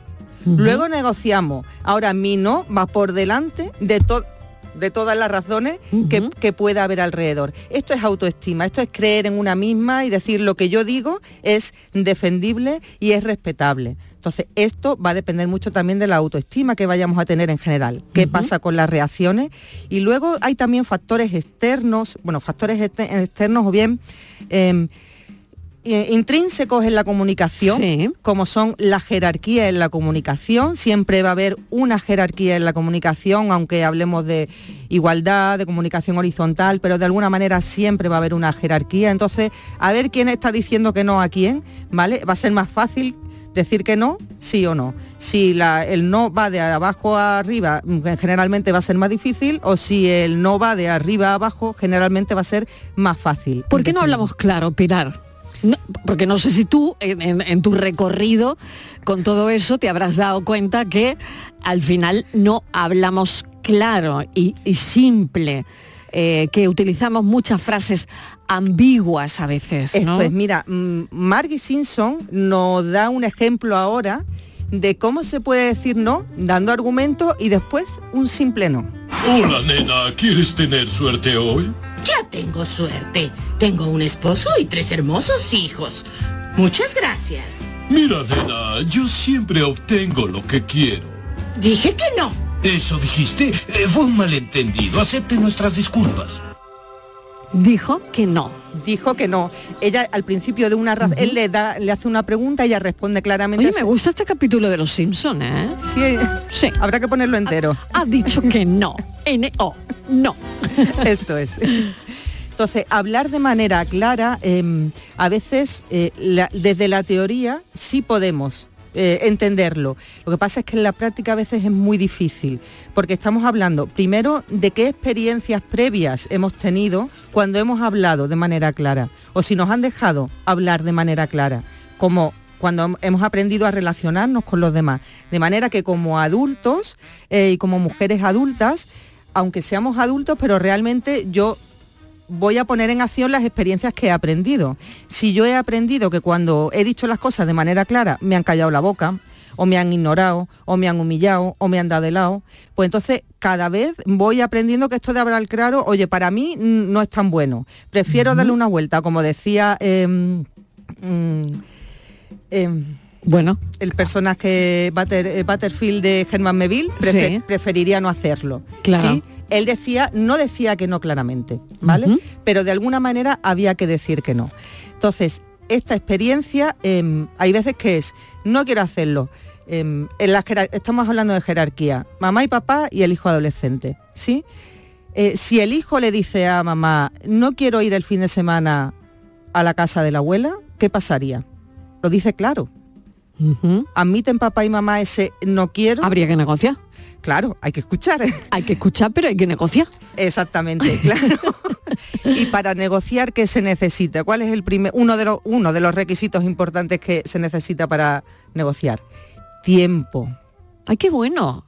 Luego negociamos. Ahora mi no va por delante de todo de todas las razones que, que pueda haber alrededor. Esto es autoestima, esto es creer en una misma y decir lo que yo digo es defendible y es respetable. Entonces, esto va a depender mucho también de la autoestima que vayamos a tener en general. ¿Qué pasa con las reacciones? Y luego hay también factores externos, bueno, factores externos o bien em, eh, intrínsecos en la comunicación, como son la jerarquía en la comunicación. Siempre va a haber una jerarquía en la comunicación, aunque hablemos de igualdad, de comunicación horizontal, pero de alguna manera siempre va a haber una jerarquía. Entonces, a ver quién está diciendo que no a quién, ¿vale? Va a ser más fácil decir que no, sí o no. Si la- el no va de abajo a arriba, mm, generalmente va a ser más difícil, o si el no va de arriba a abajo, generalmente va a ser más fácil. ¿Por qué no hablamos claro, Pilar? No, porque no sé si tú en, en- en tu recorrido con todo eso te habrás dado cuenta que al final no hablamos claro y, y simple, eh, que utilizamos muchas frases ambiguas a veces. ¿no? Esto es, mira, mm, Margie Simpson nos da un ejemplo ahora de cómo se puede decir no, dando argumentos y después un simple no. Hola, nena, ¿quieres tener suerte hoy? Ya tengo suerte. Tengo un esposo y tres hermosos hijos. Muchas gracias. Mira, nena, yo siempre obtengo lo que quiero. Dije que no. Eso dijiste. Eh, fue un malentendido. Acepte nuestras disculpas. Dijo que no. Dijo que no. Ella al principio de una razón, él le da, le hace una pregunta, ella responde claramente. Oye, me gusta este capítulo de Los Simpson, ¿eh? Sí, sí. Habrá que ponerlo entero. Ha dicho que no. N-O. No. [laughs] Esto es. Entonces, hablar de manera clara, eh, a veces eh, la- desde la teoría sí podemos eh, entenderlo. Lo que pasa es que en la práctica a veces es muy difícil, porque estamos hablando primero de qué experiencias previas hemos tenido cuando hemos hablado de manera clara, o si nos han dejado hablar de manera clara, como cuando hem- hemos aprendido a relacionarnos con los demás. De manera que como adultos eh, y como mujeres adultas, aunque seamos adultos, pero realmente yo voy a poner en acción las experiencias que he aprendido. Si yo he aprendido que cuando he dicho las cosas de manera clara me han callado la boca, o me han ignorado, o me han humillado, o me han dado de lado, pues entonces cada vez voy aprendiendo que esto de hablar claro, oye, para mí mm, no es tan bueno. Prefiero darle una vuelta, como decía em, mm, em, bueno, el personaje Butter- eh, Butterfield de prefe- Sí. preferiría no hacerlo. Claro. ¿sí? Él decía, no decía que no claramente, ¿vale? Pero de alguna manera había que decir que no. Entonces, esta experiencia, em, hay veces que es, no quiero hacerlo. Em, en la jerar- estamos hablando de jerarquía, mamá y papá y el hijo adolescente, ¿sí? Eh, si el hijo le dice a mamá, no quiero ir el fin de semana a la casa de la abuela, ¿qué pasaría? Lo dice claro. ¿Admiten papá y mamá ese no quiero? Habría que negociar. Claro, hay que escuchar. [laughs] Hay que escuchar, pero hay que negociar. Exactamente, [laughs] claro. y para negociar, ¿qué se necesita? ¿Cuál es el primer, uno de los, uno de los requisitos importantes que se necesita para negociar? Tiempo. Ay, qué bueno.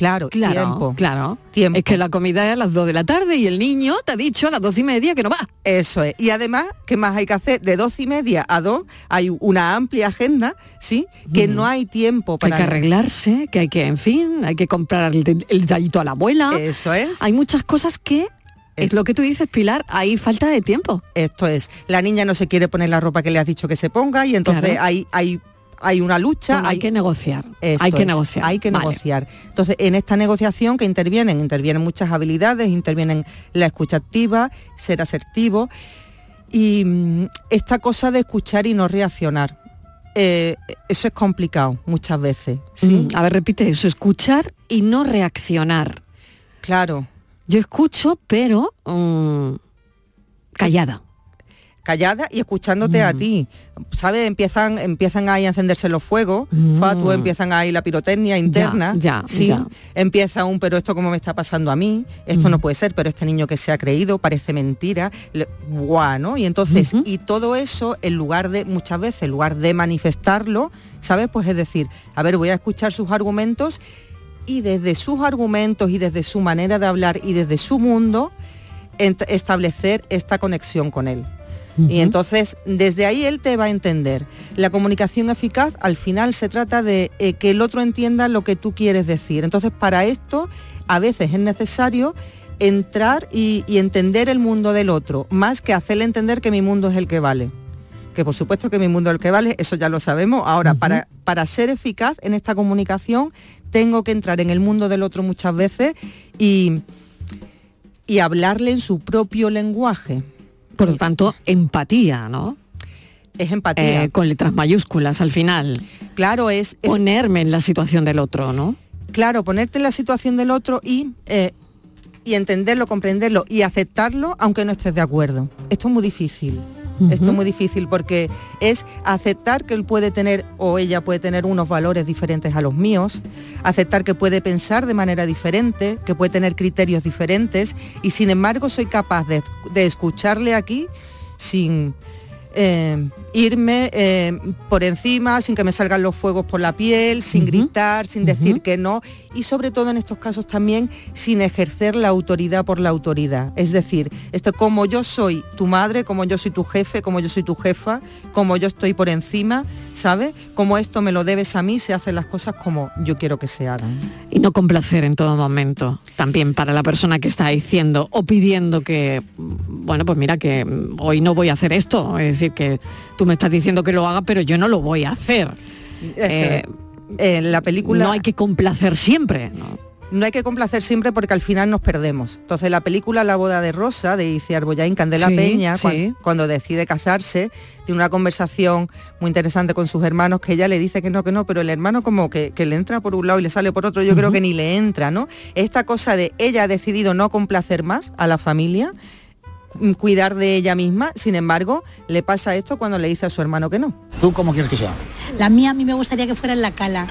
Claro, Claro, tiempo. claro. Tiempo. Es que la comida es a las 2 de la tarde y el niño te ha dicho a las 12 y media que no va. Eso es. Y además, ¿qué más hay que hacer? De 12 y media a 2 hay una amplia agenda, ¿sí? Que no hay tiempo Que hay para... que arreglarse, que hay que, en fin, hay que comprar el, el detallito a la abuela. Eso es. Hay muchas cosas que, es lo que tú dices, Pilar, hay falta de tiempo. Esto es, la niña no se quiere poner la ropa que le has dicho que se ponga y entonces Claro. hay, hay, hay una lucha. Bueno, hay que negociar. Hay que es, negociar. Hay que Vale. negociar. Entonces, en esta negociación que intervienen, intervienen muchas habilidades, intervienen la escucha activa, ser asertivo y mm, esta cosa de escuchar y no reaccionar. Eh, eso es complicado muchas veces. ¿sí? Mm, a ver, repite eso, escuchar y no reaccionar. Claro. Yo escucho, pero mm, callada. Callada y escuchándote Mm. a ti. ¿Sabes? Empiezan, empiezan ahí a encenderse los fuegos, fatuos, empiezan ahí la pirotecnia interna. Mm. ya, sí. ya. Empieza un, pero esto como me está pasando a mí, esto Mm. no puede ser, pero este niño que se ha creído, parece mentira, le- guau, ¿no? Y entonces, y todo eso, en lugar de, muchas veces, en lugar de manifestarlo, ¿sabes? Pues es decir, a ver, voy a escuchar sus argumentos y desde sus argumentos y desde su manera de hablar y desde su mundo, establecer esta conexión con él. Y entonces, desde ahí él te va a entender. La comunicación eficaz, al final, se trata de eh, que el otro entienda lo que tú quieres decir. Entonces, para esto, a veces es necesario entrar y, y entender el mundo del otro, más que hacerle entender que mi mundo es el que vale. Que por supuesto que mi mundo es el que vale, eso ya lo sabemos. Ahora, para, para ser eficaz en esta comunicación, tengo que entrar en el mundo del otro muchas veces y, y hablarle en su propio lenguaje. Por lo tanto, empatía, ¿no? Es empatía. Eh, con letras mayúsculas al final. Claro, es, ponerme en la situación del otro, ¿no? Claro, ponerte en la situación del otro y, eh, y entenderlo, comprenderlo y aceptarlo aunque no estés de acuerdo. Esto es muy difícil. Esto es muy difícil porque es aceptar que él puede tener o ella puede tener unos valores diferentes a los míos, aceptar que puede pensar de manera diferente, que puede tener criterios diferentes y sin embargo soy capaz de, de escucharle aquí sin eh, irme eh, por encima, sin que me salgan los fuegos por la piel, sin gritar, sin decir que no y sobre todo en estos casos también sin ejercer la autoridad por la autoridad. Es decir, esto como yo soy tu madre, como yo soy tu jefe, como yo soy tu jefa, como yo estoy por encima, ¿sabes? Como esto me lo debes a mí, se hacen las cosas como yo quiero que se hagan. Y no complacer en todo momento. También para la persona que está diciendo o pidiendo que, bueno, pues mira que hoy no voy a hacer esto. Es decir, que tú me estás diciendo que lo haga, pero yo no lo voy a hacer. Eh, en la película no hay que complacer siempre, ¿no? No hay que complacer siempre porque al final nos perdemos. Entonces la película La boda de Rosa de Iciar Arbollain, Candela Sí, Peña, sí. cuando decide casarse, tiene una conversación muy interesante con sus hermanos que ella le dice que no, que no, pero el hermano como que, que le entra por un lado y le sale por otro, yo creo que ni le entra, ¿no? Esta cosa de ella ha decidido no complacer más a la familia, cuidar de ella misma, sin embargo, le pasa esto cuando le dice a su hermano que no. ¿Tú cómo quieres que sea? La mía a mí me gustaría que fuera en la cala.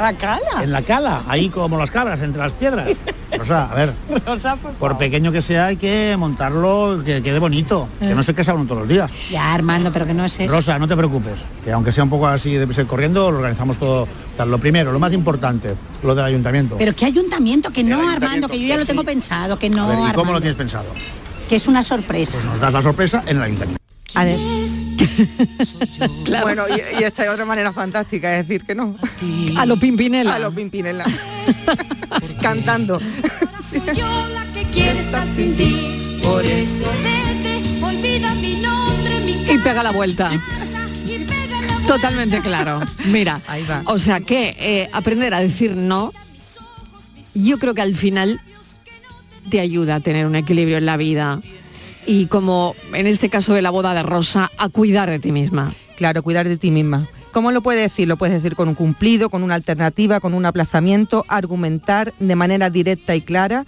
¿La cala? En la cala, ahí como las cabras, entre las piedras. Rosa, a ver, [laughs] por pequeño que sea hay que montarlo, que quede bonito, que no se casa uno todos los días. Ya, Armando, pero que no es eso. Rosa, no te preocupes, que aunque sea un poco así de ser corriendo, lo organizamos todo. tal. Lo primero, lo más importante, lo del ayuntamiento. Pero qué ayuntamiento, que no, ayuntamiento, Armando, que yo ya que lo tengo pensado, que no, a ver, ¿y cómo Armando, lo tienes pensado? Que es una sorpresa. Nos das la sorpresa en el ayuntamiento. A ver. [laughs] Bueno, y, y esta es otra manera fantástica, es decir, que no. A lo Pimpinela. A lo Pimpinela. [laughs] Cantando. que quiere estar sin ti. Por eso vete, olvida mi nombre, mi Y pega la vuelta. Totalmente claro. Mira, o sea que eh, aprender a decir no, yo creo que al final te ayuda a tener un equilibrio en la vida y como en este caso de la boda de Rosa, a cuidar de ti misma. Claro, cuidar de ti misma. ¿Cómo lo puedes decir? Lo puedes decir con un cumplido, con una alternativa, con un aplazamiento, argumentar de manera directa y clara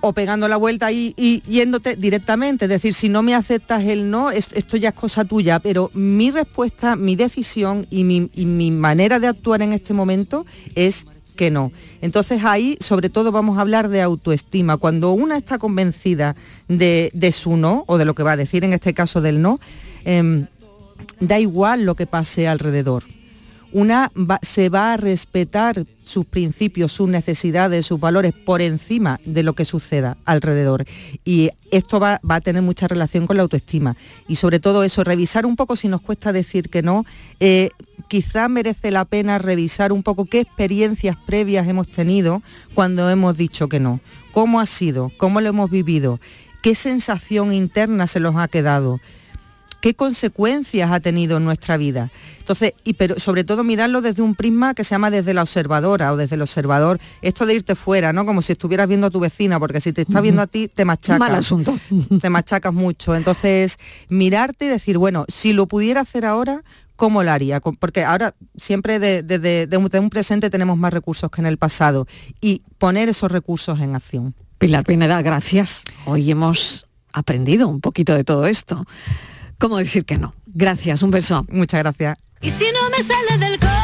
o pegando la vuelta y, yéndote directamente. Es decir, si no me aceptas el no, es- esto ya es cosa tuya, pero mi respuesta, mi decisión y mi, y mi manera de actuar en este momento es que no. Entonces ahí sobre todo vamos a hablar de autoestima. Cuando una está convencida de, de su no, o de lo que va a decir en este caso del no, em, da igual lo que pase alrededor. Una se va a respetar sus principios, sus necesidades, sus valores por encima de lo que suceda alrededor. Y esto va, va a tener mucha relación con la autoestima. Y sobre todo eso, revisar un poco si nos cuesta decir que no, eh, quizá merece la pena revisar un poco qué experiencias previas hemos tenido cuando hemos dicho que no. ¿Cómo ha sido? ¿Cómo lo hemos vivido? ¿Qué sensación interna se nos ha quedado? Qué consecuencias ha tenido en nuestra vida. Entonces, y pero sobre todo mirarlo desde un prisma que se llama desde la observadora o desde el observador, esto de irte fuera, ¿no? Como si estuvieras viendo a tu vecina, porque si te está viendo a ti, te machacas. Mal asunto. [laughs] Te machacas mucho. Entonces, mirarte y decir, bueno, si lo pudiera hacer ahora, ¿cómo lo haría? Porque ahora siempre de- de- de- de un- de un presente tenemos más recursos que en el pasado. Y poner esos recursos en acción. Pilar Pineda, gracias. Hoy hemos aprendido un poquito de todo esto. ¿Cómo decir que no? Gracias, un beso. Muchas gracias. Y si no me sale del corazón